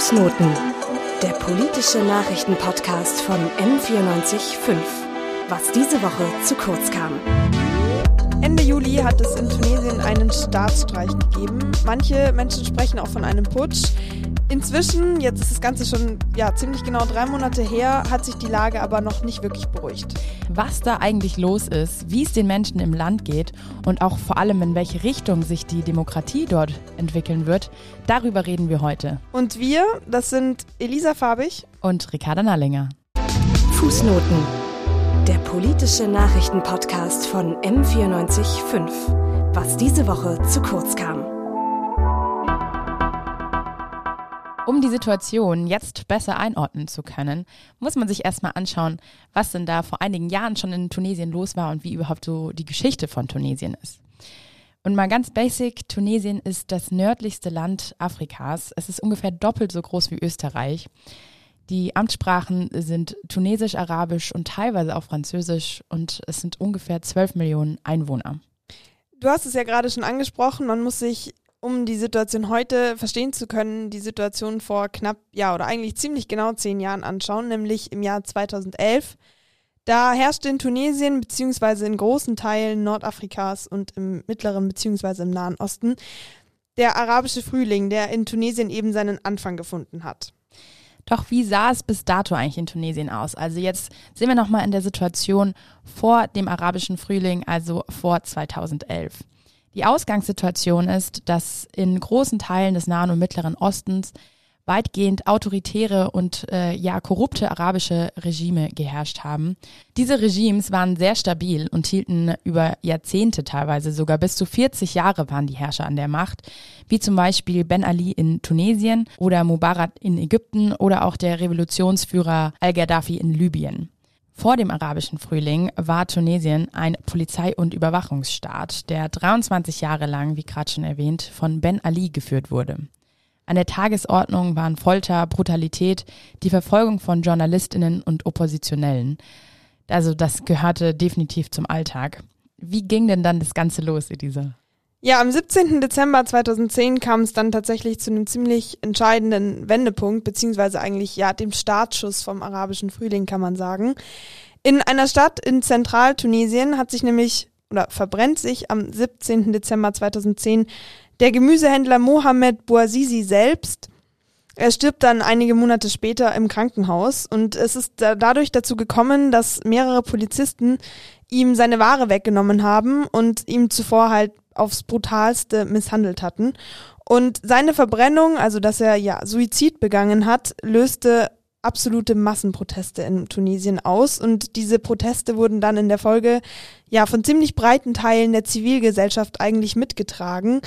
Fußnoten, der politische Nachrichtenpodcast von M945. Was diese Woche zu kurz kam. Ende Juli hat es in Tunesien einen Staatsstreich gegeben. Manche Menschen sprechen auch von einem Putsch. Inzwischen, jetzt ist das Ganze schon ja, ziemlich genau drei Monate her, hat sich die Lage aber noch nicht wirklich beruhigt. Was da eigentlich los ist, wie es den Menschen im Land geht und auch vor allem in welche Richtung sich die Demokratie dort entwickeln wird, darüber reden wir heute. Und wir, das sind Elisa Fabig und Ricarda Nallinger. Fußnoten, der politische Nachrichtenpodcast von M945. Was diese Woche zu kurz kam. Um die Situation jetzt besser einordnen zu können, muss man sich erstmal anschauen, was denn da vor einigen Jahren schon in Tunesien los war und wie überhaupt so die Geschichte von Tunesien ist. Und mal ganz basic, Tunesien ist das nördlichste Land Afrikas. Es ist ungefähr doppelt so groß wie Österreich. Die Amtssprachen sind Tunesisch, Arabisch und teilweise auch Französisch und es sind ungefähr 12 Millionen Einwohner. Du hast es ja gerade schon angesprochen, man muss sich um die Situation heute verstehen zu können, die Situation vor knapp, ja, oder eigentlich ziemlich genau zehn Jahren anschauen, nämlich im Jahr 2011. Da herrschte in Tunesien beziehungsweise in großen Teilen Nordafrikas und im mittleren beziehungsweise im Nahen Osten der arabische Frühling, der in Tunesien eben seinen Anfang gefunden hat. Doch wie sah es bis dato eigentlich in Tunesien aus? Also jetzt sind wir nochmal in der Situation vor dem arabischen Frühling, also vor 2011. Die Ausgangssituation ist, dass in großen Teilen des Nahen und Mittleren Ostens weitgehend autoritäre und äh, ja korrupte arabische Regime geherrscht haben. Diese Regimes waren sehr stabil und hielten über Jahrzehnte teilweise sogar bis zu 40 Jahre waren die Herrscher an der Macht, wie zum Beispiel Ben Ali in Tunesien oder Mubarak in Ägypten oder auch der Revolutionsführer al-Gaddafi in Libyen. Vor dem arabischen Frühling war Tunesien ein Polizei- und Überwachungsstaat, der 23 Jahre lang, wie gerade schon erwähnt, von Ben Ali geführt wurde. An der Tagesordnung waren Folter, Brutalität, die Verfolgung von Journalistinnen und Oppositionellen. Also das gehörte definitiv zum Alltag. Wie ging denn dann das Ganze los, Elisa? Ja, am 17. Dezember 2010 kam es dann tatsächlich zu einem ziemlich entscheidenden Wendepunkt, beziehungsweise eigentlich ja dem Startschuss vom arabischen Frühling, kann man sagen. In einer Stadt in Zentraltunesien hat sich nämlich oder verbrennt sich am 17. Dezember 2010 der Gemüsehändler Mohamed Bouazizi selbst. Er stirbt dann einige Monate später im Krankenhaus und es ist dadurch dazu gekommen, dass mehrere Polizisten ihm seine Ware weggenommen haben und ihm zuvor halt aufs brutalste misshandelt hatten. Und seine Verbrennung, also dass er ja Suizid begangen hat, löste absolute Massenproteste in Tunesien aus und diese Proteste wurden dann in der Folge ja von ziemlich breiten Teilen der Zivilgesellschaft eigentlich mitgetragen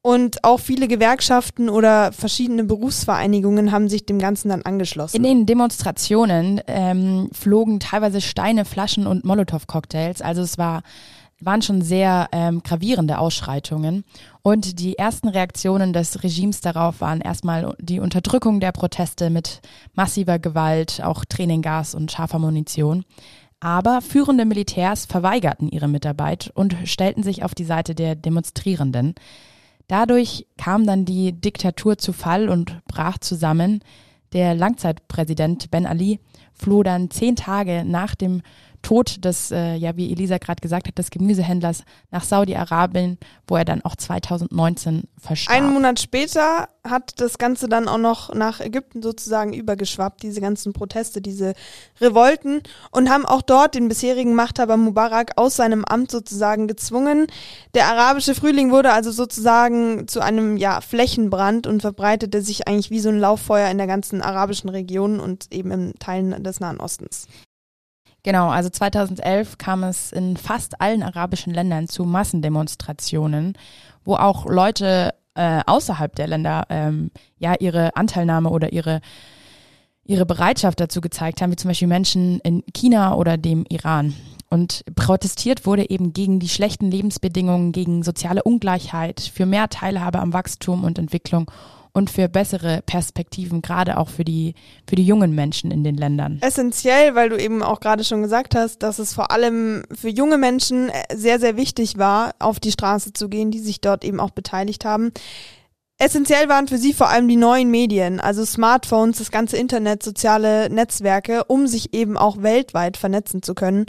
und auch viele Gewerkschaften oder verschiedene Berufsvereinigungen haben sich dem Ganzen dann angeschlossen. In den Demonstrationen ähm, flogen teilweise Steine, Flaschen und Molotow-Cocktails. Also es war waren schon sehr ähm, gravierende Ausschreitungen. Und die ersten Reaktionen des Regimes darauf waren erstmal die Unterdrückung der Proteste mit massiver Gewalt, auch Tränengas und scharfer Munition. Aber führende Militärs verweigerten ihre Mitarbeit und stellten sich auf die Seite der Demonstrierenden. Dadurch kam dann die Diktatur zu Fall und brach zusammen. Der Langzeitpräsident Ben Ali floh dann zehn Tage nach dem Tod des, äh, ja, wie Elisa gerade gesagt hat, des Gemüsehändlers nach Saudi-Arabien, wo er dann auch 2019 verstarb. Einen Monat später hat das Ganze dann auch noch nach Ägypten sozusagen übergeschwappt, diese ganzen Proteste, diese Revolten und haben auch dort den bisherigen Machthaber Mubarak aus seinem Amt sozusagen gezwungen. Der arabische Frühling wurde also sozusagen zu einem ja, Flächenbrand und verbreitete sich eigentlich wie so ein Lauffeuer in der ganzen arabischen Region und eben in Teilen des Nahen Ostens. Genau, also 2011 kam es in fast allen arabischen Ländern zu Massendemonstrationen, wo auch Leute äh, außerhalb der Länder ähm, ja ihre Anteilnahme oder ihre ihre Bereitschaft dazu gezeigt haben, wie zum Beispiel Menschen in China oder dem Iran. Und protestiert wurde eben gegen die schlechten Lebensbedingungen, gegen soziale Ungleichheit, für mehr Teilhabe am Wachstum und Entwicklung und für bessere Perspektiven, gerade auch für die, für die jungen Menschen in den Ländern. Essentiell, weil du eben auch gerade schon gesagt hast, dass es vor allem für junge Menschen sehr, sehr wichtig war, auf die Straße zu gehen, die sich dort eben auch beteiligt haben. Essentiell waren für sie vor allem die neuen Medien, also Smartphones, das ganze Internet, soziale Netzwerke, um sich eben auch weltweit vernetzen zu können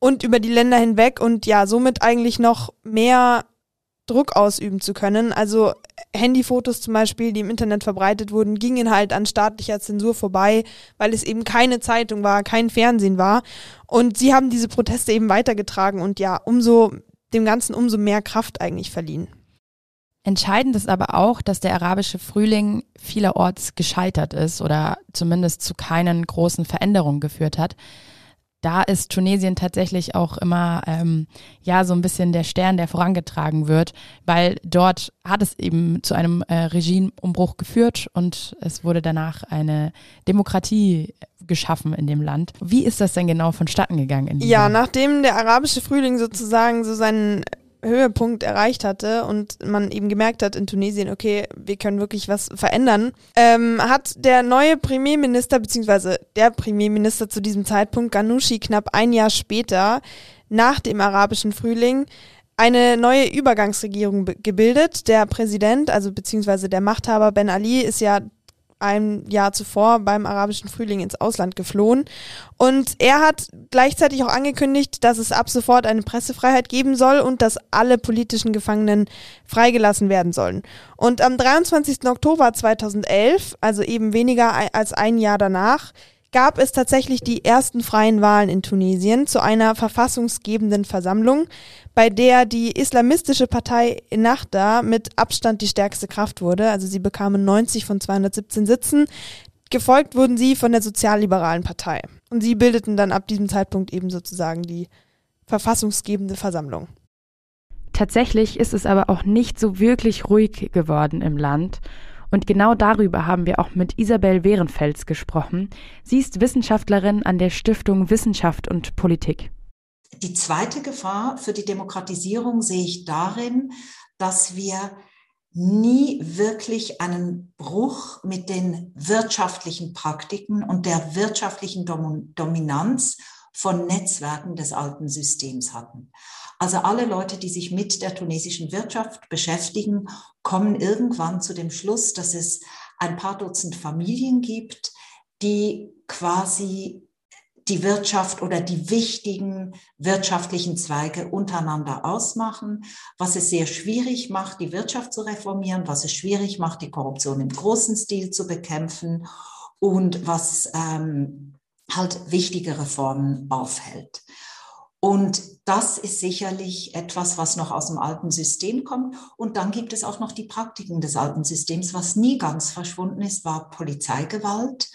und über die Länder hinweg und ja, somit eigentlich noch mehr Druck ausüben zu können. Also Handyfotos zum Beispiel, die im Internet verbreitet wurden, gingen halt an staatlicher Zensur vorbei, weil es eben keine Zeitung war, kein Fernsehen war. Und sie haben diese Proteste eben weitergetragen und ja, umso dem Ganzen umso mehr Kraft eigentlich verliehen. Entscheidend ist aber auch, dass der arabische Frühling vielerorts gescheitert ist oder zumindest zu keinen großen Veränderungen geführt hat da ist Tunesien tatsächlich auch immer ähm, ja so ein bisschen der Stern, der vorangetragen wird, weil dort hat es eben zu einem äh, Regimeumbruch geführt und es wurde danach eine Demokratie geschaffen in dem Land. Wie ist das denn genau vonstatten gegangen? ja, nachdem der arabische Frühling sozusagen so seinen Höhepunkt erreicht hatte und man eben gemerkt hat in Tunesien, okay, wir können wirklich was verändern, ähm, hat der neue Premierminister, beziehungsweise der Premierminister zu diesem Zeitpunkt, Ghanouchi, knapp ein Jahr später, nach dem arabischen Frühling, eine neue Übergangsregierung gebildet. Der Präsident, also beziehungsweise der Machthaber Ben Ali, ist ja ein Jahr zuvor beim arabischen Frühling ins Ausland geflohen. Und er hat gleichzeitig auch angekündigt, dass es ab sofort eine Pressefreiheit geben soll und dass alle politischen Gefangenen freigelassen werden sollen. Und am 23. Oktober 2011, also eben weniger als ein Jahr danach, gab es tatsächlich die ersten freien Wahlen in Tunesien zu einer verfassungsgebenden Versammlung, bei der die islamistische Partei Ennahda mit Abstand die stärkste Kraft wurde. Also sie bekamen 90 von 217 Sitzen. Gefolgt wurden sie von der sozialliberalen Partei. Und sie bildeten dann ab diesem Zeitpunkt eben sozusagen die verfassungsgebende Versammlung. Tatsächlich ist es aber auch nicht so wirklich ruhig geworden im Land. Und genau darüber haben wir auch mit Isabel Wehrenfels gesprochen. Sie ist Wissenschaftlerin an der Stiftung Wissenschaft und Politik. Die zweite Gefahr für die Demokratisierung sehe ich darin, dass wir nie wirklich einen Bruch mit den wirtschaftlichen Praktiken und der wirtschaftlichen Dominanz von Netzwerken des alten Systems hatten. Also alle Leute, die sich mit der tunesischen Wirtschaft beschäftigen, kommen irgendwann zu dem Schluss, dass es ein paar Dutzend Familien gibt, die quasi die Wirtschaft oder die wichtigen wirtschaftlichen Zweige untereinander ausmachen, was es sehr schwierig macht, die Wirtschaft zu reformieren, was es schwierig macht, die Korruption im großen Stil zu bekämpfen und was ähm, halt wichtige Reformen aufhält. Und das ist sicherlich etwas, was noch aus dem alten System kommt. Und dann gibt es auch noch die Praktiken des alten Systems. Was nie ganz verschwunden ist, war Polizeigewalt.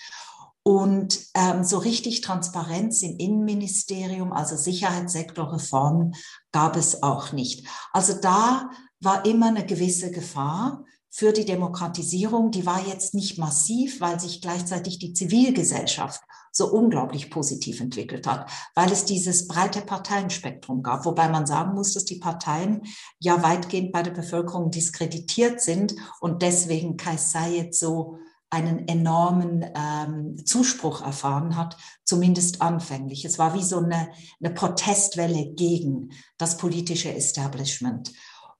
Und ähm, so richtig Transparenz im Innenministerium, also Sicherheitssektorreformen, gab es auch nicht. Also da war immer eine gewisse Gefahr für die Demokratisierung. Die war jetzt nicht massiv, weil sich gleichzeitig die Zivilgesellschaft so unglaublich positiv entwickelt hat, weil es dieses breite Parteienspektrum gab, wobei man sagen muss, dass die Parteien ja weitgehend bei der Bevölkerung diskreditiert sind und deswegen Kais Sayed so einen enormen ähm, Zuspruch erfahren hat, zumindest anfänglich. Es war wie so eine, eine Protestwelle gegen das politische Establishment.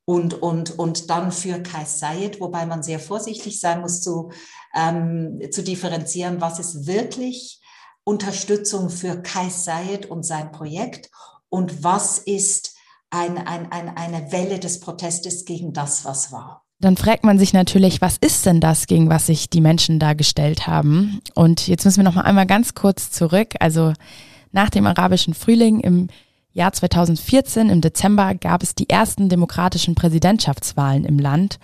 Und, und, und dann für Kais Sayed, wobei man sehr vorsichtig sein muss, zu, ähm, zu differenzieren, was ist wirklich Unterstützung für Kais Sayed und sein Projekt und was ist ein, ein, ein, eine Welle des Protestes gegen das, was war. Dann fragt man sich natürlich, was ist denn das, gegen was sich die Menschen da gestellt haben? Und jetzt müssen wir noch mal einmal ganz kurz zurück. Also nach dem arabischen Frühling im Jahr 2014, im Dezember, gab es die ersten demokratischen Präsidentschaftswahlen im Land.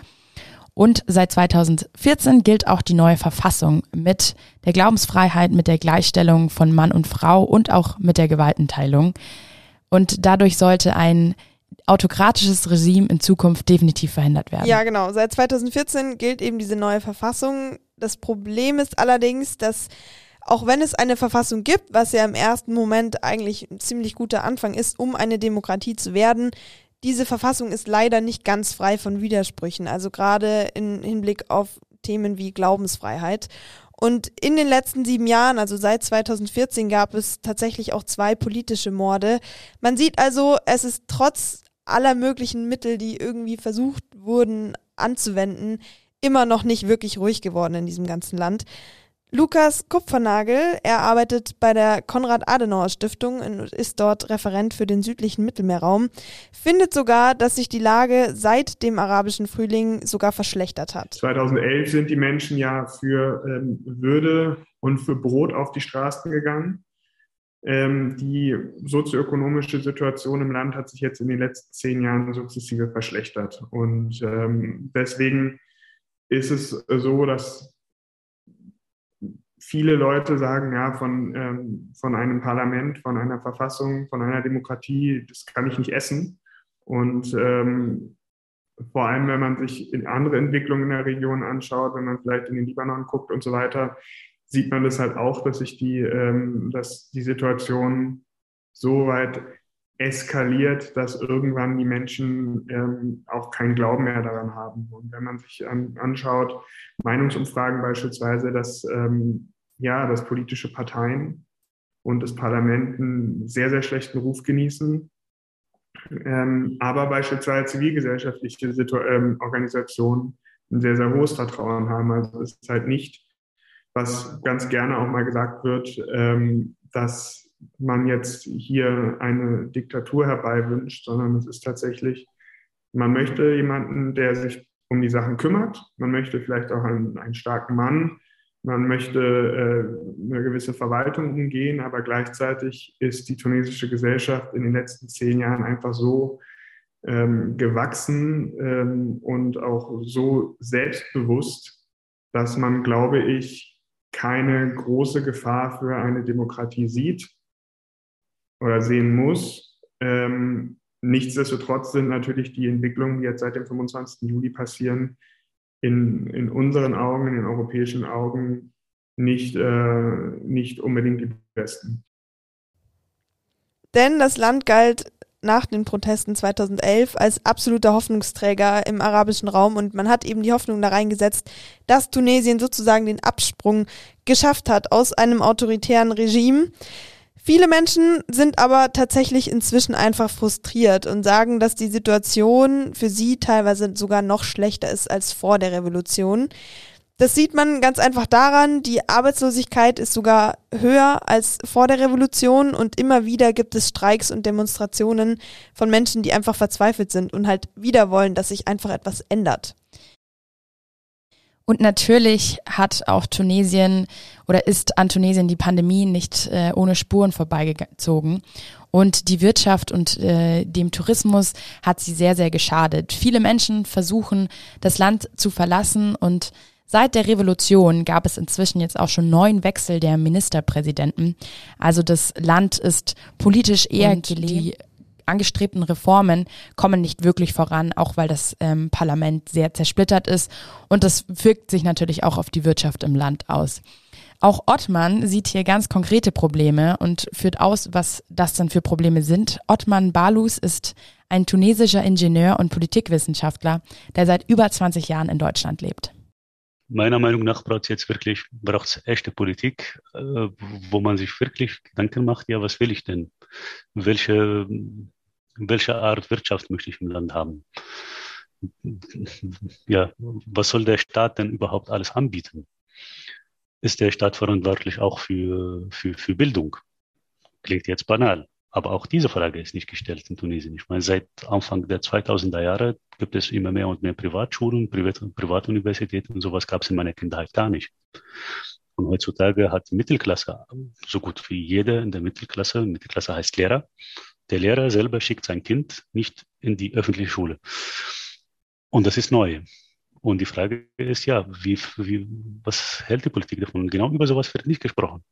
Und seit 2014 gilt auch die neue Verfassung mit der Glaubensfreiheit, mit der Gleichstellung von Mann und Frau und auch mit der Gewaltenteilung. Und dadurch sollte ein autokratisches Regime in Zukunft definitiv verhindert werden. Ja, genau. Seit 2014 gilt eben diese neue Verfassung. Das Problem ist allerdings, dass auch wenn es eine Verfassung gibt, was ja im ersten Moment eigentlich ein ziemlich guter Anfang ist, um eine Demokratie zu werden, diese Verfassung ist leider nicht ganz frei von Widersprüchen, also gerade im Hinblick auf Themen wie Glaubensfreiheit. Und in den letzten sieben Jahren, also seit 2014, gab es tatsächlich auch zwei politische Morde. Man sieht also, es ist trotz aller möglichen Mittel, die irgendwie versucht wurden anzuwenden, immer noch nicht wirklich ruhig geworden in diesem ganzen Land. Lukas Kupfernagel, er arbeitet bei der Konrad-Adenauer-Stiftung und ist dort Referent für den südlichen Mittelmeerraum, findet sogar, dass sich die Lage seit dem arabischen Frühling sogar verschlechtert hat. 2011 sind die Menschen ja für ähm, Würde und für Brot auf die Straßen gegangen. Ähm, die sozioökonomische Situation im Land hat sich jetzt in den letzten zehn Jahren sukzessive verschlechtert. Und ähm, deswegen ist es so, dass viele Leute sagen, ja, von, ähm, von einem Parlament, von einer Verfassung, von einer Demokratie, das kann ich nicht essen. Und ähm, vor allem, wenn man sich in andere Entwicklungen in der Region anschaut, wenn man vielleicht in den Libanon guckt und so weiter, sieht man das halt auch, dass sich die, ähm, dass die Situation so weit eskaliert, dass irgendwann die Menschen ähm, auch keinen Glauben mehr daran haben. Und wenn man sich an, anschaut, Meinungsumfragen beispielsweise, dass ähm, ja, dass politische Parteien und das Parlament einen sehr, sehr schlechten Ruf genießen. Ähm, aber beispielsweise zivilgesellschaftliche Situ ähm, Organisationen ein sehr, sehr hohes Vertrauen haben. Also es ist halt nicht, was ganz gerne auch mal gesagt wird, ähm, dass man jetzt hier eine Diktatur herbeiwünscht, sondern es ist tatsächlich, man möchte jemanden, der sich um die Sachen kümmert. Man möchte vielleicht auch einen, einen starken Mann, man möchte äh, eine gewisse Verwaltung umgehen, aber gleichzeitig ist die tunesische Gesellschaft in den letzten zehn Jahren einfach so ähm, gewachsen ähm, und auch so selbstbewusst, dass man, glaube ich, keine große Gefahr für eine Demokratie sieht oder sehen muss. Ähm, nichtsdestotrotz sind natürlich die Entwicklungen, die jetzt seit dem 25. Juli passieren, in, in unseren Augen, in den europäischen Augen nicht, äh, nicht unbedingt die besten. Denn das Land galt nach den Protesten 2011 als absoluter Hoffnungsträger im arabischen Raum und man hat eben die Hoffnung da reingesetzt, dass Tunesien sozusagen den Absprung geschafft hat aus einem autoritären Regime. Viele Menschen sind aber tatsächlich inzwischen einfach frustriert und sagen, dass die Situation für sie teilweise sogar noch schlechter ist als vor der Revolution. Das sieht man ganz einfach daran, die Arbeitslosigkeit ist sogar höher als vor der Revolution und immer wieder gibt es Streiks und Demonstrationen von Menschen, die einfach verzweifelt sind und halt wieder wollen, dass sich einfach etwas ändert. Und natürlich hat auch Tunesien oder ist an Tunesien die Pandemie nicht äh, ohne Spuren vorbeigezogen. Und die Wirtschaft und äh, dem Tourismus hat sie sehr, sehr geschadet. Viele Menschen versuchen, das Land zu verlassen und Seit der Revolution gab es inzwischen jetzt auch schon neun Wechsel der Ministerpräsidenten. Also das Land ist politisch eher gelegen angestrebten Reformen kommen nicht wirklich voran, auch weil das ähm, Parlament sehr zersplittert ist und das wirkt sich natürlich auch auf die Wirtschaft im Land aus. Auch Ottmann sieht hier ganz konkrete Probleme und führt aus, was das dann für Probleme sind. Ottmann Balus ist ein tunesischer Ingenieur und Politikwissenschaftler, der seit über 20 Jahren in Deutschland lebt. Meiner Meinung nach braucht es jetzt wirklich, braucht es echte Politik, äh, wo man sich wirklich Gedanken macht, ja, was will ich denn? Welche welche Art Wirtschaft möchte ich im Land haben? Ja, was soll der Staat denn überhaupt alles anbieten? Ist der Staat verantwortlich auch für, für, für Bildung? Klingt jetzt banal, aber auch diese Frage ist nicht gestellt in Tunesien. Ich meine, seit Anfang der 2000er Jahre gibt es immer mehr und mehr Privatschulen, Privat Privatuniversitäten und sowas gab es in meiner Kindheit gar nicht. Und heutzutage hat Mittelklasse, so gut wie jeder in der Mittelklasse, Mittelklasse heißt Lehrer, der Lehrer selber schickt sein Kind nicht in die öffentliche Schule. Und das ist neu. Und die Frage ist ja, wie, wie, was hält die Politik davon? Genau über sowas wird nicht gesprochen.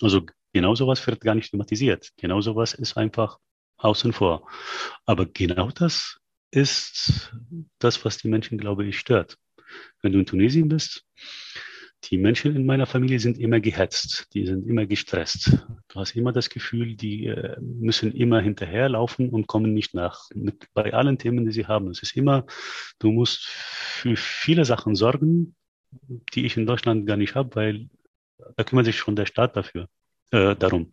Also genau sowas wird gar nicht thematisiert. Genau sowas ist einfach außen vor. Aber genau das ist das, was die Menschen, glaube ich, stört. Wenn du in Tunesien bist, die Menschen in meiner Familie sind immer gehetzt, die sind immer gestresst. Du hast immer das Gefühl, die äh, müssen immer hinterherlaufen und kommen nicht nach. Mit, bei allen Themen, die sie haben. Es ist immer, du musst für viele Sachen sorgen, die ich in Deutschland gar nicht habe, weil da kümmert sich schon der Staat dafür, äh, darum.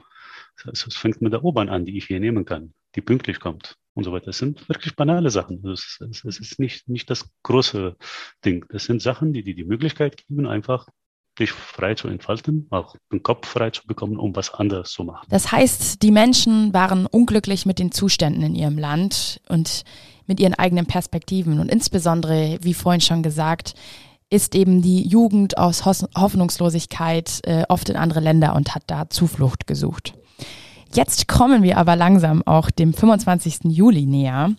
Es fängt mit der U-Bahn an, die ich hier nehmen kann, die pünktlich kommt. Und so weiter. Das sind wirklich banale Sachen. Es, es, es ist nicht, nicht das große Ding. Das sind Sachen, die dir die Möglichkeit geben, einfach dich frei zu entfalten, auch den Kopf frei zu bekommen, um was anderes zu machen. Das heißt, die Menschen waren unglücklich mit den Zuständen in ihrem Land und mit ihren eigenen Perspektiven. Und insbesondere, wie vorhin schon gesagt, ist eben die Jugend aus Hoffnungslosigkeit äh, oft in andere Länder und hat da Zuflucht gesucht. Jetzt kommen wir aber langsam auch dem 25. Juli näher.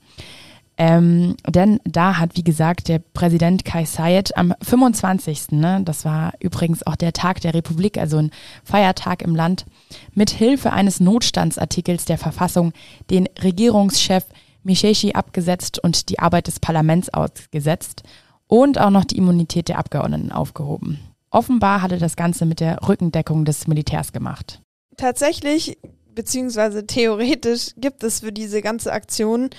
Ähm, denn da hat, wie gesagt, der Präsident Kai Sayed am 25., ne, das war übrigens auch der Tag der Republik, also ein Feiertag im Land, mit Hilfe eines Notstandsartikels der Verfassung den Regierungschef Misheshi abgesetzt und die Arbeit des Parlaments ausgesetzt und auch noch die Immunität der Abgeordneten aufgehoben. Offenbar hatte das Ganze mit der Rückendeckung des Militärs gemacht. Tatsächlich, beziehungsweise theoretisch, gibt es für diese ganze Aktion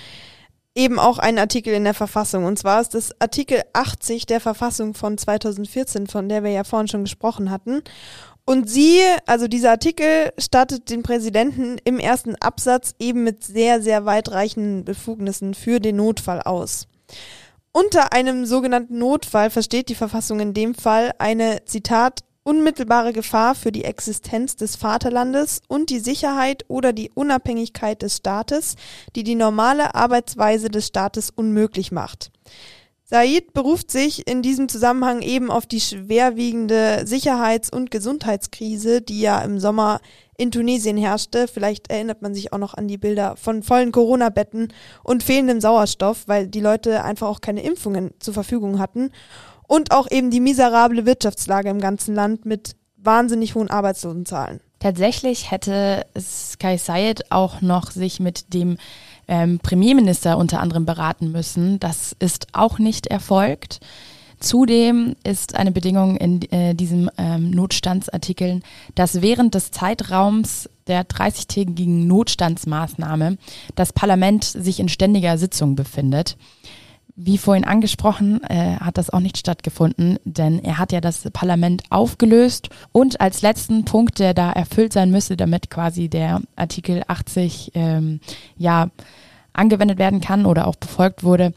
eben auch einen Artikel in der Verfassung. Und zwar ist das Artikel 80 der Verfassung von 2014, von der wir ja vorhin schon gesprochen hatten. Und sie, also dieser Artikel, stattet den Präsidenten im ersten Absatz eben mit sehr, sehr weitreichenden Befugnissen für den Notfall aus. Unter einem sogenannten Notfall versteht die Verfassung in dem Fall eine, Zitat, unmittelbare Gefahr für die Existenz des Vaterlandes und die Sicherheit oder die Unabhängigkeit des Staates, die die normale Arbeitsweise des Staates unmöglich macht. Said beruft sich in diesem Zusammenhang eben auf die schwerwiegende Sicherheits- und Gesundheitskrise, die ja im Sommer in Tunesien herrschte. Vielleicht erinnert man sich auch noch an die Bilder von vollen Corona-Betten und fehlendem Sauerstoff, weil die Leute einfach auch keine Impfungen zur Verfügung hatten. Und auch eben die miserable Wirtschaftslage im ganzen Land mit wahnsinnig hohen Arbeitslosenzahlen. Tatsächlich hätte Sky Sayed auch noch sich mit dem ähm, Premierminister unter anderem beraten müssen. Das ist auch nicht erfolgt. Zudem ist eine Bedingung in äh, diesem ähm, Notstandsartikeln, dass während des Zeitraums der 30-tägigen Notstandsmaßnahme das Parlament sich in ständiger Sitzung befindet. Wie vorhin angesprochen, äh, hat das auch nicht stattgefunden, denn er hat ja das Parlament aufgelöst und als letzten Punkt, der da erfüllt sein müsste, damit quasi der Artikel 80 ähm, ja angewendet werden kann oder auch befolgt wurde,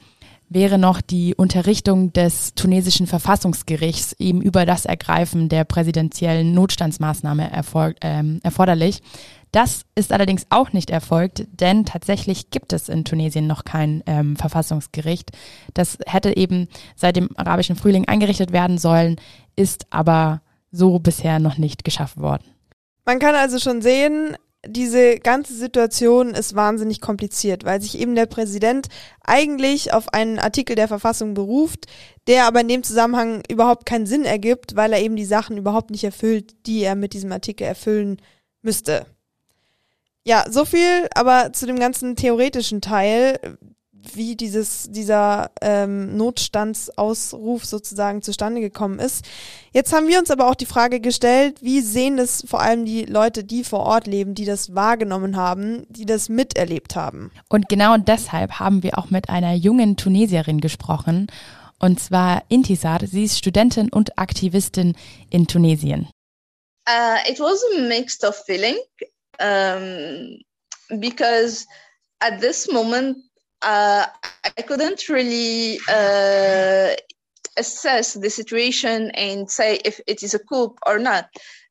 wäre noch die Unterrichtung des tunesischen Verfassungsgerichts eben über das Ergreifen der präsidentiellen Notstandsmaßnahme erfolg, ähm, erforderlich. Das ist allerdings auch nicht erfolgt, denn tatsächlich gibt es in Tunesien noch kein ähm, Verfassungsgericht. Das hätte eben seit dem arabischen Frühling eingerichtet werden sollen, ist aber so bisher noch nicht geschaffen worden. Man kann also schon sehen, diese ganze Situation ist wahnsinnig kompliziert, weil sich eben der Präsident eigentlich auf einen Artikel der Verfassung beruft, der aber in dem Zusammenhang überhaupt keinen Sinn ergibt, weil er eben die Sachen überhaupt nicht erfüllt, die er mit diesem Artikel erfüllen müsste. Ja, so viel aber zu dem ganzen theoretischen Teil, wie dieses, dieser ähm, Notstandsausruf sozusagen zustande gekommen ist. Jetzt haben wir uns aber auch die Frage gestellt, wie sehen das vor allem die Leute, die vor Ort leben, die das wahrgenommen haben, die das miterlebt haben. Und genau deshalb haben wir auch mit einer jungen Tunesierin gesprochen, und zwar Intisar. Sie ist Studentin und Aktivistin in Tunesien. Uh, it was a mixed of feeling. Um, because at this moment uh, I couldn't really uh, assess the situation and say if it is a coup or not.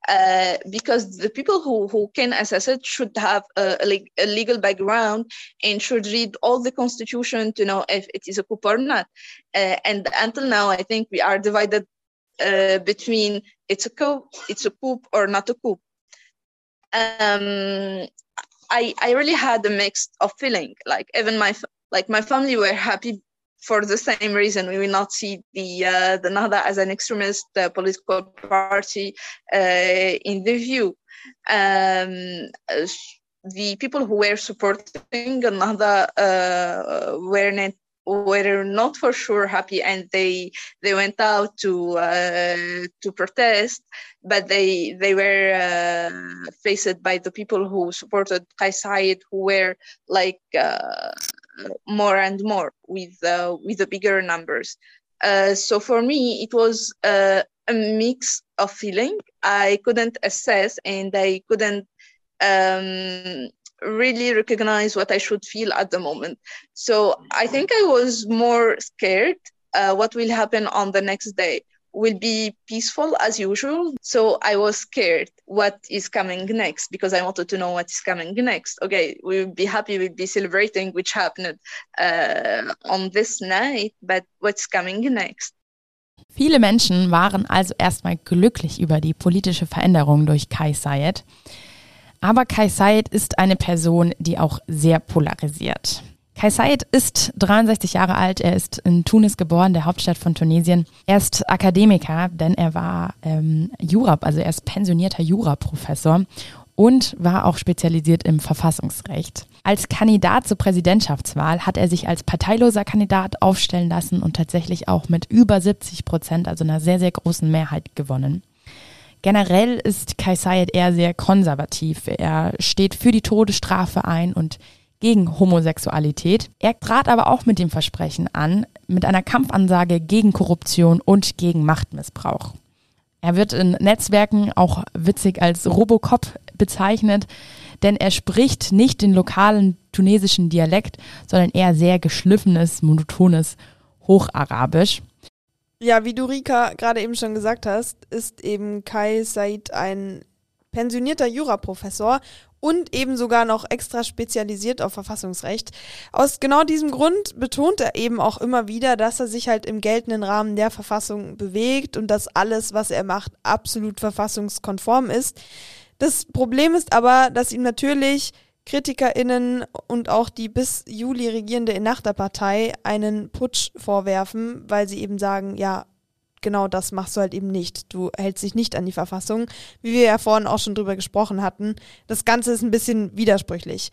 Uh, because the people who, who can assess it should have a, a, legal background and should read all the constitution to know if it is a coup or not. Uh, and until now, I think we are divided uh, between it's a coup, it's a coup or not a coup um, I I really had a mix of feeling. Like even my like my family were happy for the same reason. We will not see the uh, the Nahda as an extremist uh, political party uh, in the view. Um, the people who were supporting Nahda uh, were not were not for sure happy and they they went out to uh, to protest but they they were uh, faced by the people who supported Qais Said who were like uh, more and more with uh, with the bigger numbers. Uh, so for me it was uh, a mix of feeling. I couldn't assess and I couldn't um, really recognize what I should feel at the moment. So I think I was more scared uh, what will happen on the next day will be peaceful as usual. So I was scared what is coming next because I wanted to know what is coming next. Okay, we will be happy, we'll be celebrating, which happened uh, on this night, but what's coming next? Viele Menschen waren also erstmal glücklich über die politische Veränderung durch Kai Sayed. Aber Kai Sayed ist eine Person, die auch sehr polarisiert. Kai Said ist 63 Jahre alt. Er ist in Tunis geboren, der Hauptstadt von Tunesien. Er ist Akademiker, denn er war ähm, Jura, also er ist pensionierter Juraprofessor und war auch spezialisiert im Verfassungsrecht. Als Kandidat zur Präsidentschaftswahl hat er sich als parteiloser Kandidat aufstellen lassen und tatsächlich auch mit über 70 Prozent, also einer sehr, sehr großen Mehrheit gewonnen. Generell ist Kai Sayed eher sehr konservativ. Er steht für die Todesstrafe ein und gegen Homosexualität. Er trat aber auch mit dem Versprechen an, mit einer Kampfansage gegen Korruption und gegen Machtmissbrauch. Er wird in Netzwerken auch witzig als Robocop bezeichnet, denn er spricht nicht den lokalen tunesischen Dialekt, sondern eher sehr geschliffenes, monotones Hocharabisch. Ja, wie du Rika gerade eben schon gesagt hast, ist eben Kai Said ein pensionierter Juraprofessor und eben sogar noch extra spezialisiert auf Verfassungsrecht. Aus genau diesem Grund betont er eben auch immer wieder, dass er sich halt im geltenden Rahmen der Verfassung bewegt und dass alles, was er macht, absolut verfassungskonform ist. Das Problem ist aber, dass ihm natürlich KritikerInnen und auch die bis Juli regierende Ennahda-Partei einen Putsch vorwerfen, weil sie eben sagen, ja, genau das machst du halt eben nicht. Du hältst dich nicht an die Verfassung, wie wir ja vorhin auch schon drüber gesprochen hatten. Das Ganze ist ein bisschen widersprüchlich.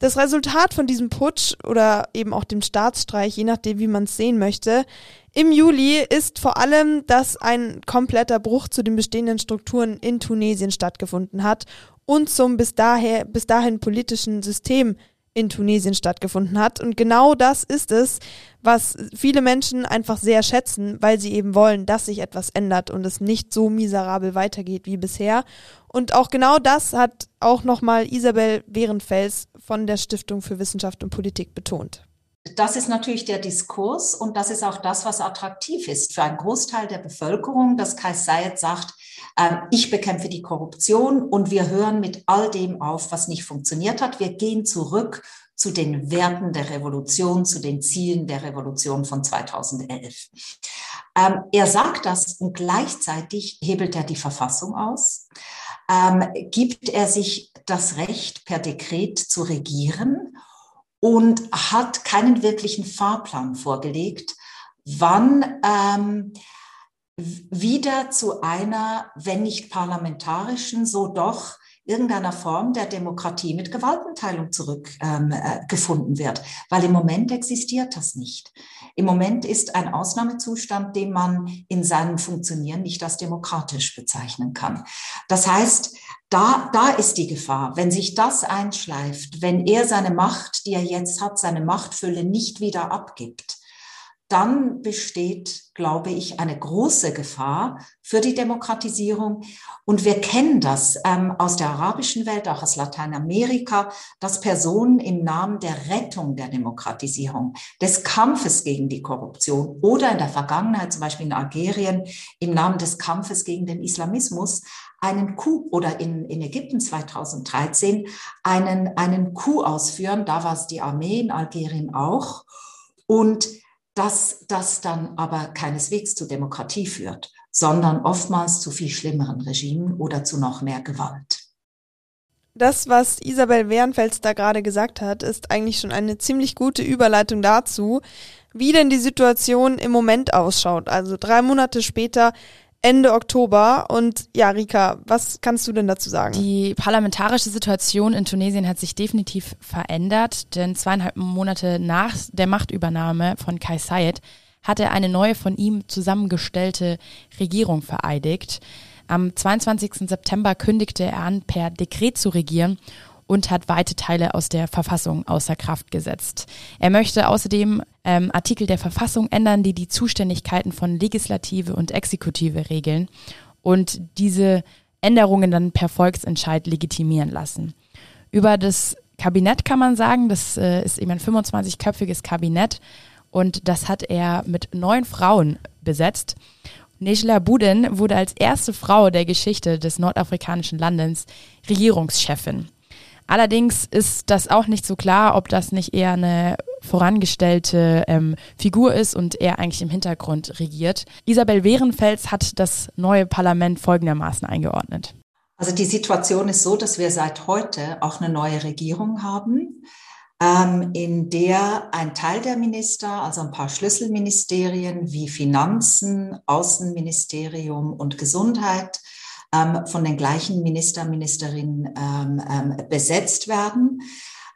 Das Resultat von diesem Putsch oder eben auch dem Staatsstreich, je nachdem, wie man es sehen möchte, im Juli ist vor allem, dass ein kompletter Bruch zu den bestehenden Strukturen in Tunesien stattgefunden hat und zum bis, daher, bis dahin politischen System in Tunesien stattgefunden hat. Und genau das ist es, was viele Menschen einfach sehr schätzen, weil sie eben wollen, dass sich etwas ändert und es nicht so miserabel weitergeht wie bisher. Und auch genau das hat auch nochmal Isabel Behrenfels von der Stiftung für Wissenschaft und Politik betont. Das ist natürlich der Diskurs und das ist auch das, was attraktiv ist für einen Großteil der Bevölkerung, dass Kai Sayed sagt, äh, ich bekämpfe die Korruption und wir hören mit all dem auf, was nicht funktioniert hat. Wir gehen zurück zu den Werten der Revolution, zu den Zielen der Revolution von 2011. Ähm, er sagt das und gleichzeitig hebelt er die Verfassung aus, ähm, gibt er sich das Recht, per Dekret zu regieren und hat keinen wirklichen Fahrplan vorgelegt, wann ähm, wieder zu einer, wenn nicht parlamentarischen, so doch irgendeiner Form der Demokratie mit Gewaltenteilung zurückgefunden ähm, äh, wird, weil im Moment existiert das nicht. Im Moment ist ein Ausnahmezustand, den man in seinem Funktionieren nicht als demokratisch bezeichnen kann. Das heißt, da, da ist die Gefahr, wenn sich das einschleift, wenn er seine Macht, die er jetzt hat, seine Machtfülle nicht wieder abgibt, dann besteht, glaube ich, eine große Gefahr für die Demokratisierung. Und wir kennen das ähm, aus der arabischen Welt, auch aus Lateinamerika, dass Personen im Namen der Rettung der Demokratisierung, des Kampfes gegen die Korruption oder in der Vergangenheit, zum Beispiel in Algerien, im Namen des Kampfes gegen den Islamismus, einen Coup oder in, in Ägypten 2013 einen, einen Coup ausführen. Da war es die Armee in Algerien auch. Und dass das dann aber keineswegs zu Demokratie führt, sondern oftmals zu viel schlimmeren Regimen oder zu noch mehr Gewalt. Das, was Isabel Wehrenfels da gerade gesagt hat, ist eigentlich schon eine ziemlich gute Überleitung dazu, wie denn die Situation im Moment ausschaut. Also drei Monate später Ende Oktober. Und ja, Rika, was kannst du denn dazu sagen? Die parlamentarische Situation in Tunesien hat sich definitiv verändert, denn zweieinhalb Monate nach der Machtübernahme von Kai Sayed hat er eine neue von ihm zusammengestellte Regierung vereidigt. Am 22. September kündigte er an, per Dekret zu regieren und hat weite Teile aus der Verfassung außer Kraft gesetzt. Er möchte außerdem ähm, Artikel der Verfassung ändern, die die Zuständigkeiten von Legislative und Exekutive regeln und diese Änderungen dann per Volksentscheid legitimieren lassen. Über das Kabinett, kann man sagen. Das äh, ist eben ein 25-köpfiges Kabinett und das hat er mit neun Frauen besetzt. Nejla Budin wurde als erste Frau der Geschichte des nordafrikanischen Landes Regierungschefin. Allerdings ist das auch nicht so klar, ob das nicht eher eine vorangestellte ähm, Figur ist und er eigentlich im Hintergrund regiert. Isabel Wehrenfels hat das neue Parlament folgendermaßen eingeordnet. Also die Situation ist so, dass wir seit heute auch eine neue Regierung haben, ähm, in der ein Teil der Minister, also ein paar Schlüsselministerien wie Finanzen, Außenministerium und Gesundheit, ähm, von den gleichen Minister, Ministerinnen ähm, ähm, besetzt werden.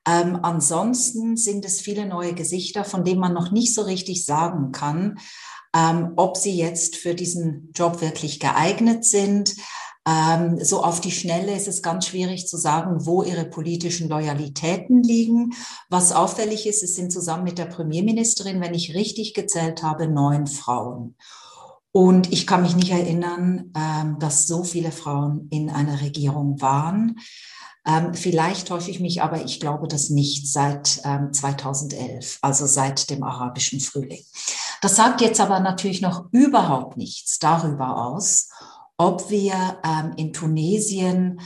Ähm, ansonsten sind es viele neue Gesichter, von denen man noch nicht so richtig sagen kann, ähm, ob sie jetzt für diesen Job wirklich geeignet sind. Ähm, so auf die Schnelle ist es ganz schwierig zu sagen, wo ihre politischen Loyalitäten liegen. Was auffällig ist, es sind zusammen mit der Premierministerin, wenn ich richtig gezählt habe, neun Frauen. Und ich kann mich nicht erinnern, ähm, dass so viele Frauen in einer Regierung waren. Ähm, vielleicht täusche ich mich, aber ich glaube das nicht seit ähm, 2011, also seit dem arabischen Frühling. Das sagt jetzt aber natürlich noch überhaupt nichts darüber aus, ob wir ähm, in Tunesien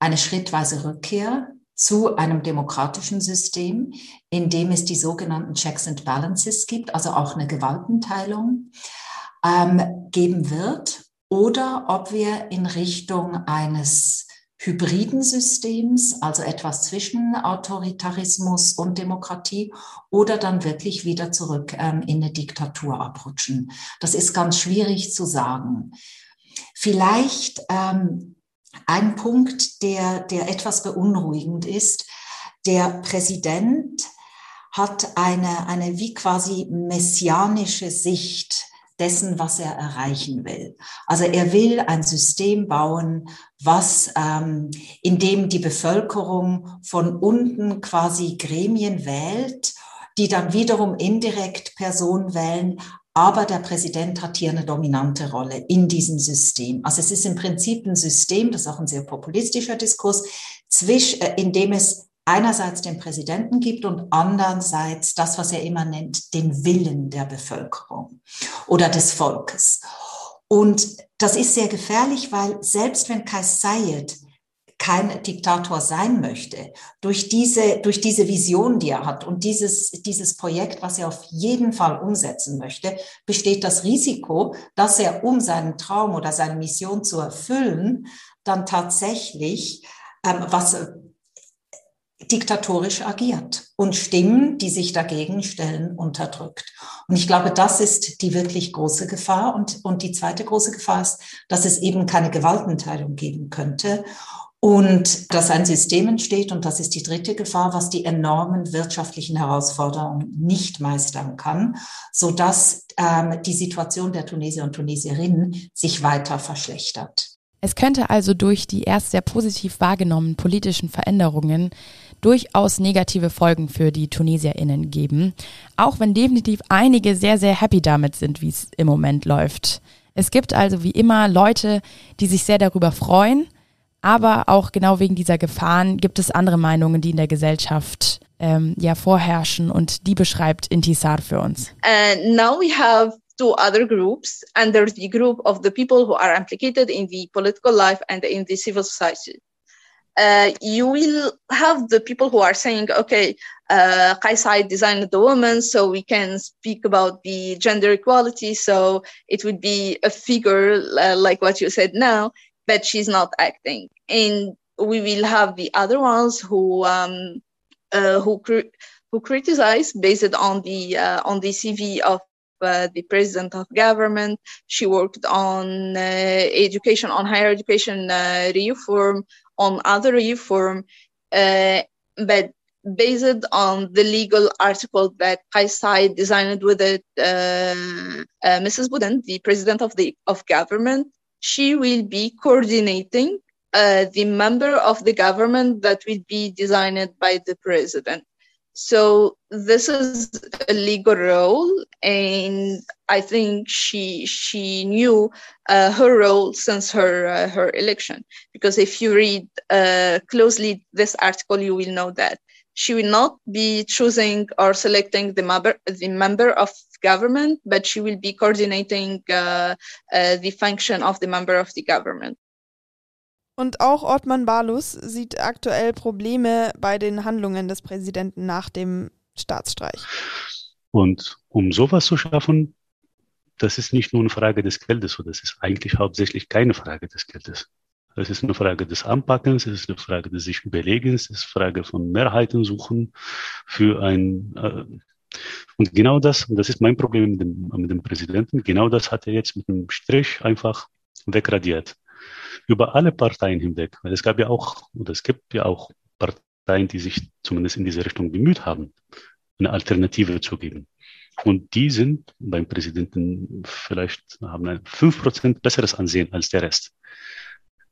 eine schrittweise Rückkehr zu einem demokratischen System, in dem es die sogenannten Checks and Balances gibt, also auch eine Gewaltenteilung ähm, geben wird oder ob wir in Richtung eines hybriden Systems, also etwas zwischen Autoritarismus und Demokratie, oder dann wirklich wieder zurück ähm, in eine Diktatur abrutschen. Das ist ganz schwierig zu sagen. Vielleicht ähm, ein Punkt, der, der etwas beunruhigend ist. Der Präsident hat eine, eine wie quasi messianische Sicht dessen, was er erreichen will. Also er will ein System bauen, was ähm, in dem die Bevölkerung von unten quasi Gremien wählt, die dann wiederum indirekt Personen wählen, aber der Präsident hat hier eine dominante Rolle in diesem System. Also es ist im Prinzip ein System, das ist auch ein sehr populistischer Diskurs, zwischen, äh, in dem es einerseits den Präsidenten gibt und andererseits das, was er immer nennt, den Willen der Bevölkerung oder des Volkes. Und das ist sehr gefährlich, weil selbst wenn Kais Sayed kein Diktator sein möchte, durch diese, durch diese Vision, die er hat und dieses, dieses Projekt, was er auf jeden Fall umsetzen möchte, besteht das Risiko, dass er, um seinen Traum oder seine Mission zu erfüllen, dann tatsächlich, ähm, was diktatorisch agiert und Stimmen, die sich dagegen stellen, unterdrückt. Und ich glaube, das ist die wirklich große Gefahr. Und, und die zweite große Gefahr ist, dass es eben keine Gewaltenteilung geben könnte und dass ein System entsteht. Und das ist die dritte Gefahr, was die enormen wirtschaftlichen Herausforderungen nicht meistern kann, sodass ähm, die Situation der Tunesier und Tunesierinnen sich weiter verschlechtert. Es könnte also durch die erst sehr positiv wahrgenommenen politischen Veränderungen durchaus negative Folgen für die TunesierInnen geben, auch wenn definitiv einige sehr, sehr happy damit sind, wie es im Moment läuft. Es gibt also wie immer Leute, die sich sehr darüber freuen, aber auch genau wegen dieser Gefahren gibt es andere Meinungen, die in der Gesellschaft ähm, ja vorherrschen und die beschreibt Intisar für uns. And now we have two other groups under the group of the people who are implicated in the political life and in the civil society. Uh, you will have the people who are saying, okay, uh, Kaisai designed the woman, so we can speak about the gender equality. So it would be a figure uh, like what you said now, but she's not acting. And we will have the other ones who um, uh, who cr- who criticize based on the uh, on the CV of uh, the president of government. She worked on uh, education, on higher education uh, reform, on other reform, uh, but based on the legal article that Kaisai designed with it, uh, uh, Mrs. Buden, the president of the of government, she will be coordinating uh, the member of the government that will be designed by the president. So this is a legal role, and I think she she knew uh, her role since her uh, her election. Because if you read uh, closely this article, you will know that she will not be choosing or selecting the member, the member of government, but she will be coordinating uh, uh, the function of the member of the government. Und auch Ortmann Balus sieht aktuell Probleme bei den Handlungen des Präsidenten nach dem Staatsstreich. Und um sowas zu schaffen, das ist nicht nur eine Frage des Geldes, oder das ist eigentlich hauptsächlich keine Frage des Geldes. Es ist eine Frage des Anpackens, es ist eine Frage des sich Überlegens, es ist eine Frage von Mehrheiten suchen für ein, äh, und genau das, und das ist mein Problem mit dem, mit dem Präsidenten, genau das hat er jetzt mit einem Strich einfach wegradiert. Über alle Parteien hinweg, weil es gab ja auch, oder es gibt ja auch Parteien, die sich zumindest in diese Richtung bemüht haben, eine Alternative zu geben. Und die sind beim Präsidenten vielleicht haben ein fünf Prozent besseres Ansehen als der Rest.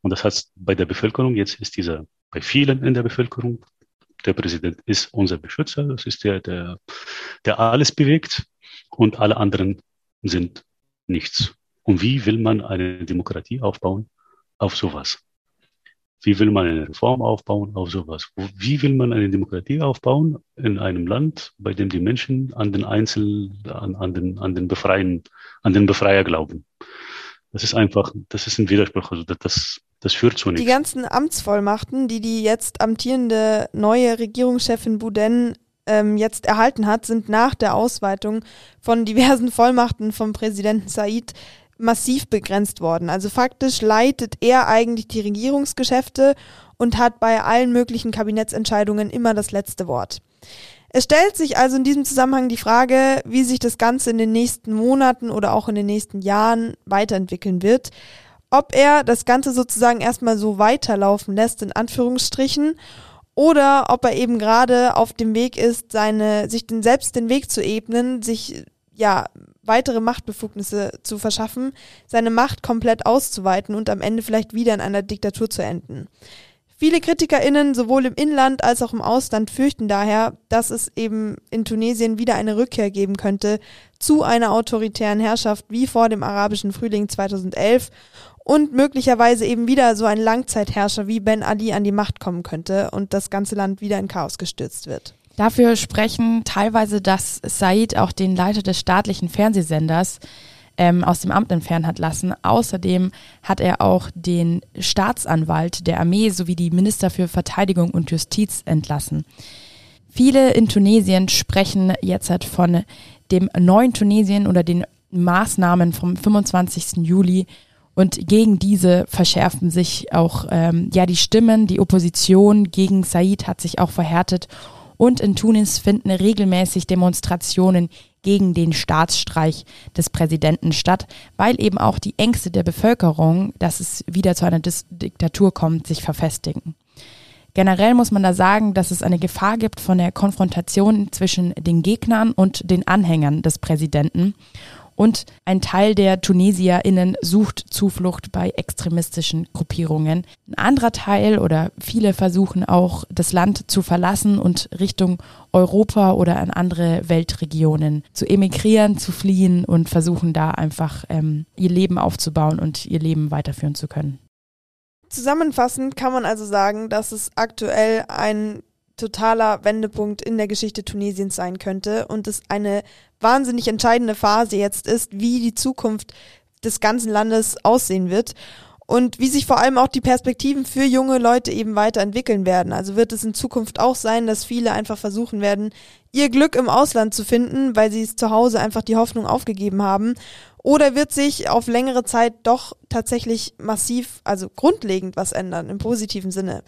Und das heißt, bei der Bevölkerung, jetzt ist dieser, bei vielen in der Bevölkerung, der Präsident ist unser Beschützer, das ist der, der, der alles bewegt und alle anderen sind nichts. Und wie will man eine Demokratie aufbauen auf sowas? Wie will man eine Reform aufbauen auf sowas? Wie will man eine Demokratie aufbauen in einem Land, bei dem die Menschen an den Einzel, an, an den, an den Befreien, an den Befreier glauben? Das ist einfach, das ist ein Widerspruch. Also das, das führt zu nichts. Die ganzen Amtsvollmachten, die die jetzt amtierende neue Regierungschefin Boudin ähm, jetzt erhalten hat, sind nach der Ausweitung von diversen Vollmachten vom Präsidenten Said massiv begrenzt worden. Also faktisch leitet er eigentlich die Regierungsgeschäfte und hat bei allen möglichen Kabinettsentscheidungen immer das letzte Wort. Es stellt sich also in diesem Zusammenhang die Frage, wie sich das Ganze in den nächsten Monaten oder auch in den nächsten Jahren weiterentwickeln wird. Ob er das Ganze sozusagen erstmal so weiterlaufen lässt, in Anführungsstrichen, oder ob er eben gerade auf dem Weg ist, seine, sich den, selbst den Weg zu ebnen, sich ja weitere Machtbefugnisse zu verschaffen, seine Macht komplett auszuweiten und am Ende vielleicht wieder in einer Diktatur zu enden. Viele KritikerInnen sowohl im Inland als auch im Ausland fürchten daher, dass es eben in Tunesien wieder eine Rückkehr geben könnte zu einer autoritären Herrschaft wie vor dem arabischen Frühling 2011 und möglicherweise eben wieder so ein Langzeitherrscher wie Ben Ali an die Macht kommen könnte und das ganze Land wieder in Chaos gestürzt wird. Dafür sprechen teilweise, dass Said auch den Leiter des staatlichen Fernsehsenders ähm, aus dem Amt entfernen hat lassen. Außerdem hat er auch den Staatsanwalt der Armee sowie die Minister für Verteidigung und Justiz entlassen. Viele in Tunesien sprechen jetzt halt von dem neuen Tunesien oder den Maßnahmen vom 25. Juli und gegen diese verschärfen sich auch ähm, ja die Stimmen. Die Opposition gegen Said hat sich auch verhärtet und in Tunis finden regelmäßig Demonstrationen gegen den Staatsstreich des Präsidenten statt, weil eben auch die Ängste der Bevölkerung, dass es wieder zu einer Dis Diktatur kommt, sich verfestigen. Generell muss man da sagen, dass es eine Gefahr gibt von der Konfrontation zwischen den Gegnern und den Anhängern des Präsidenten und ein Teil der TunesierInnen sucht Zuflucht bei extremistischen Gruppierungen. Ein anderer Teil oder viele versuchen auch, das Land zu verlassen und Richtung Europa oder an andere Weltregionen zu emigrieren, zu fliehen und versuchen da einfach ähm, ihr Leben aufzubauen und ihr Leben weiterführen zu können. Zusammenfassend kann man also sagen, dass es aktuell ein totaler Wendepunkt in der Geschichte Tunesiens sein könnte und es eine wahnsinnig entscheidende Phase jetzt ist, wie die Zukunft des ganzen Landes aussehen wird und wie sich vor allem auch die Perspektiven für junge Leute eben weiterentwickeln werden. Also wird es in Zukunft auch sein, dass viele einfach versuchen werden, ihr Glück im Ausland zu finden, weil sie es zu Hause einfach die Hoffnung aufgegeben haben. Oder wird sich auf längere Zeit doch tatsächlich massiv, also grundlegend was ändern, im positiven Sinne.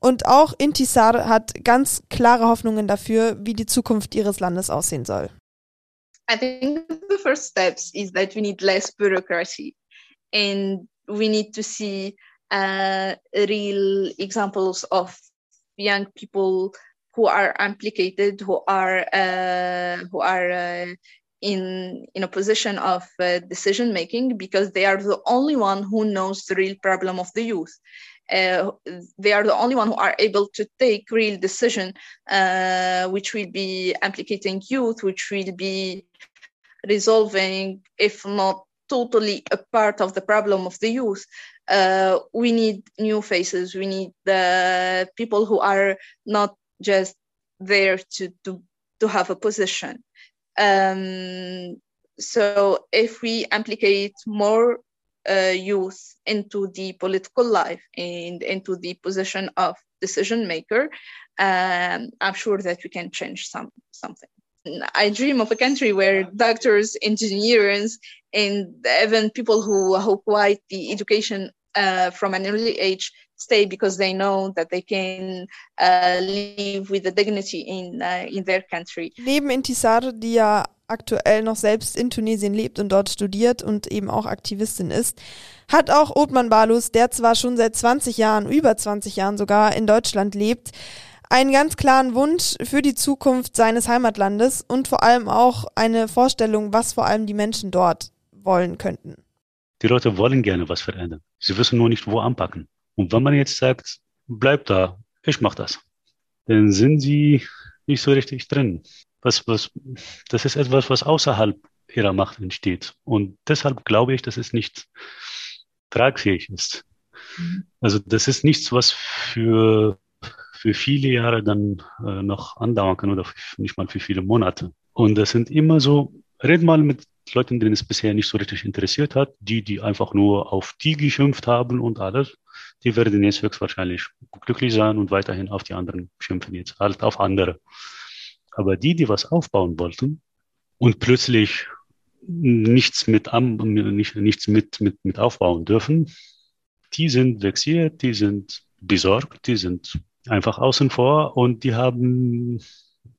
Und auch Intisar hat ganz klare Hoffnungen dafür, wie die Zukunft ihres Landes aussehen soll. I think the first steps is that we need less bureaucracy and we need to see uh, real examples of young people who are implicated, who are uh, who are uh, in in a position of uh, decision making because they are the only one who knows the real problem of the youth uh, they are the only one who are able to take real decision, uh, which will be implicating youth, which will be resolving, if not totally a part of the problem of the youth. Uh, we need new faces. We need the people who are not just there to to to have a position. Um, so if we implicate more youth into the political life and into the position of decision maker, um, I'm sure that we can change some something. I dream of a country where doctors, engineers, and even people who who quite the education uh, from an early age stay because they know that they can uh, live with the dignity in uh, in their country. Neben Intisar, die ja aktuell noch selbst in Tunesien lebt und dort studiert und eben auch Aktivistin ist, hat auch Othman Balus, der zwar schon seit 20 Jahren, über 20 Jahren sogar in Deutschland lebt, einen ganz klaren Wunsch für die Zukunft seines Heimatlandes und vor allem auch eine Vorstellung, was vor allem die Menschen dort wollen könnten. Die Leute wollen gerne was verändern. Sie wissen nur nicht, wo anpacken. Und wenn man jetzt sagt, bleib da, ich mach das, dann sind sie nicht so richtig drin. Was, was, das ist etwas, was außerhalb ihrer Macht entsteht. Und deshalb glaube ich, dass es nicht tragfähig ist. Mhm. Also das ist nichts, was für, für viele Jahre dann äh, noch andauern kann oder nicht mal für viele Monate. Und das sind immer so, red mal mit Leuten, denen es bisher nicht so richtig interessiert hat, die, die einfach nur auf die geschimpft haben und alles, die werden jetzt höchstwahrscheinlich glücklich sein und weiterhin auf die anderen schimpfen jetzt, halt auf andere. Aber die, die was aufbauen wollten und plötzlich nichts mit, nicht, nichts mit, mit, mit aufbauen dürfen, die sind vexiert, die sind besorgt, die sind einfach außen vor und die haben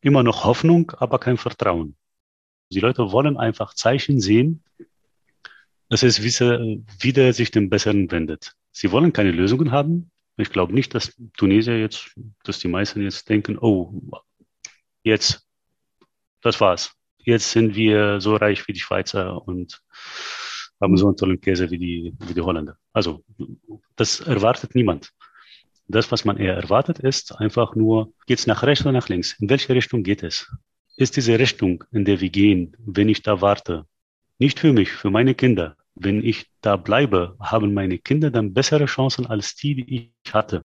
immer noch Hoffnung, aber kein Vertrauen. Die Leute wollen einfach Zeichen sehen, dass es wieder sich dem Besseren wendet. Sie wollen keine Lösungen haben. Ich glaube nicht, dass Tunesier jetzt, dass die meisten jetzt denken, oh, jetzt, das war's. Jetzt sind wir so reich wie die Schweizer und haben so einen tollen Käse wie die, wie die Holländer. Also, das erwartet niemand. Das, was man eher erwartet, ist einfach nur, geht's nach rechts oder nach links? In welche Richtung geht es? Ist diese Richtung, in der wir gehen, wenn ich da warte, nicht für mich, für meine Kinder, wenn ich da bleibe, haben meine Kinder dann bessere Chancen als die, die ich hatte.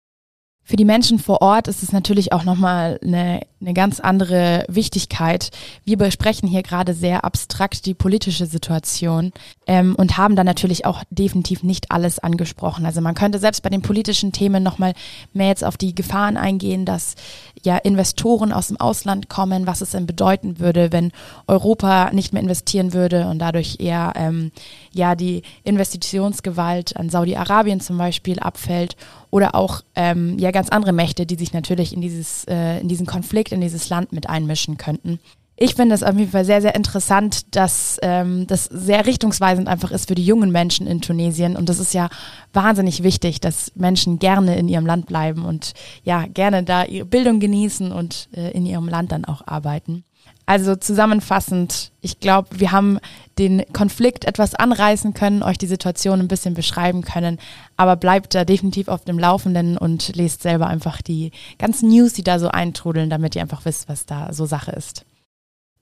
Für die Menschen vor Ort ist es natürlich auch nochmal eine, eine ganz andere Wichtigkeit. Wir besprechen hier gerade sehr abstrakt die politische Situation ähm, und haben da natürlich auch definitiv nicht alles angesprochen. Also man könnte selbst bei den politischen Themen nochmal mehr jetzt auf die Gefahren eingehen, dass ja Investoren aus dem Ausland kommen, was es denn bedeuten würde, wenn Europa nicht mehr investieren würde und dadurch eher ähm, ja die Investitionsgewalt an Saudi-Arabien zum Beispiel abfällt oder auch ähm, ja ganz andere Mächte, die sich natürlich in dieses äh, in diesen Konflikt in dieses Land mit einmischen könnten. Ich finde es auf jeden Fall sehr, sehr interessant, dass ähm, das sehr richtungsweisend einfach ist für die jungen Menschen in Tunesien. Und das ist ja wahnsinnig wichtig, dass Menschen gerne in ihrem Land bleiben und ja, gerne da ihre Bildung genießen und äh, in ihrem Land dann auch arbeiten. Also zusammenfassend, ich glaube, wir haben den Konflikt etwas anreißen können, euch die Situation ein bisschen beschreiben können, aber bleibt da definitiv auf dem Laufenden und lest selber einfach die ganzen News, die da so eintrudeln, damit ihr einfach wisst, was da so Sache ist.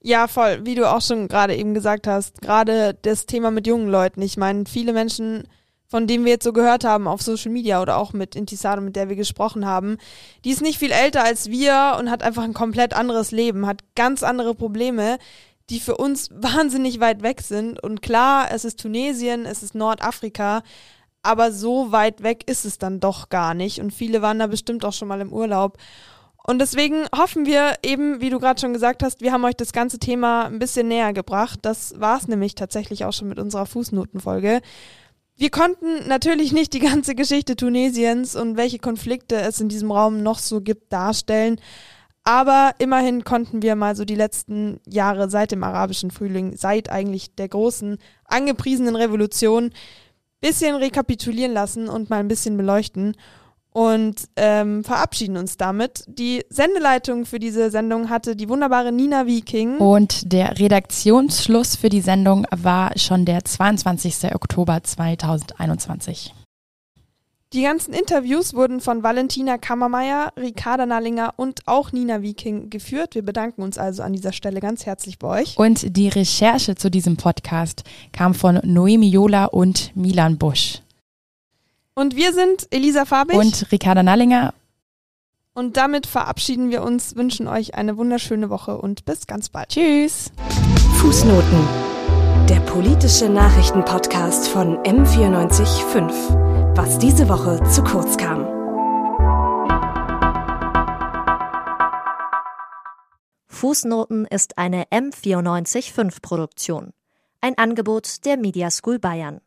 Ja, voll. Wie du auch schon gerade eben gesagt hast, gerade das Thema mit jungen Leuten. Ich meine, viele Menschen von dem wir jetzt so gehört haben auf Social Media oder auch mit Intisado, mit der wir gesprochen haben, die ist nicht viel älter als wir und hat einfach ein komplett anderes Leben, hat ganz andere Probleme, die für uns wahnsinnig weit weg sind. Und klar, es ist Tunesien, es ist Nordafrika, aber so weit weg ist es dann doch gar nicht. Und viele waren da bestimmt auch schon mal im Urlaub. Und deswegen hoffen wir eben, wie du gerade schon gesagt hast, wir haben euch das ganze Thema ein bisschen näher gebracht. Das war es nämlich tatsächlich auch schon mit unserer Fußnotenfolge. Wir konnten natürlich nicht die ganze Geschichte Tunesiens und welche Konflikte es in diesem Raum noch so gibt darstellen. Aber immerhin konnten wir mal so die letzten Jahre seit dem arabischen Frühling, seit eigentlich der großen angepriesenen Revolution, bisschen rekapitulieren lassen und mal ein bisschen beleuchten und ähm, verabschieden uns damit. Die Sendeleitung für diese Sendung hatte die wunderbare Nina Viking. Und der Redaktionsschluss für die Sendung war schon der 22. Oktober 2021. Die ganzen Interviews wurden von Valentina Kammermeier, Ricarda Nallinger und auch Nina Viking geführt. Wir bedanken uns also an dieser Stelle ganz herzlich bei euch. Und die Recherche zu diesem Podcast kam von Noemi Jola und Milan Busch. Und wir sind Elisa Fabich und Ricarda Nallinger. Und damit verabschieden wir uns, wünschen euch eine wunderschöne Woche und bis ganz bald. Tschüss. Fußnoten. Der politische Nachrichtenpodcast von M945. Was diese Woche zu kurz kam. Fußnoten ist eine M945 Produktion. Ein Angebot der Media School Bayern.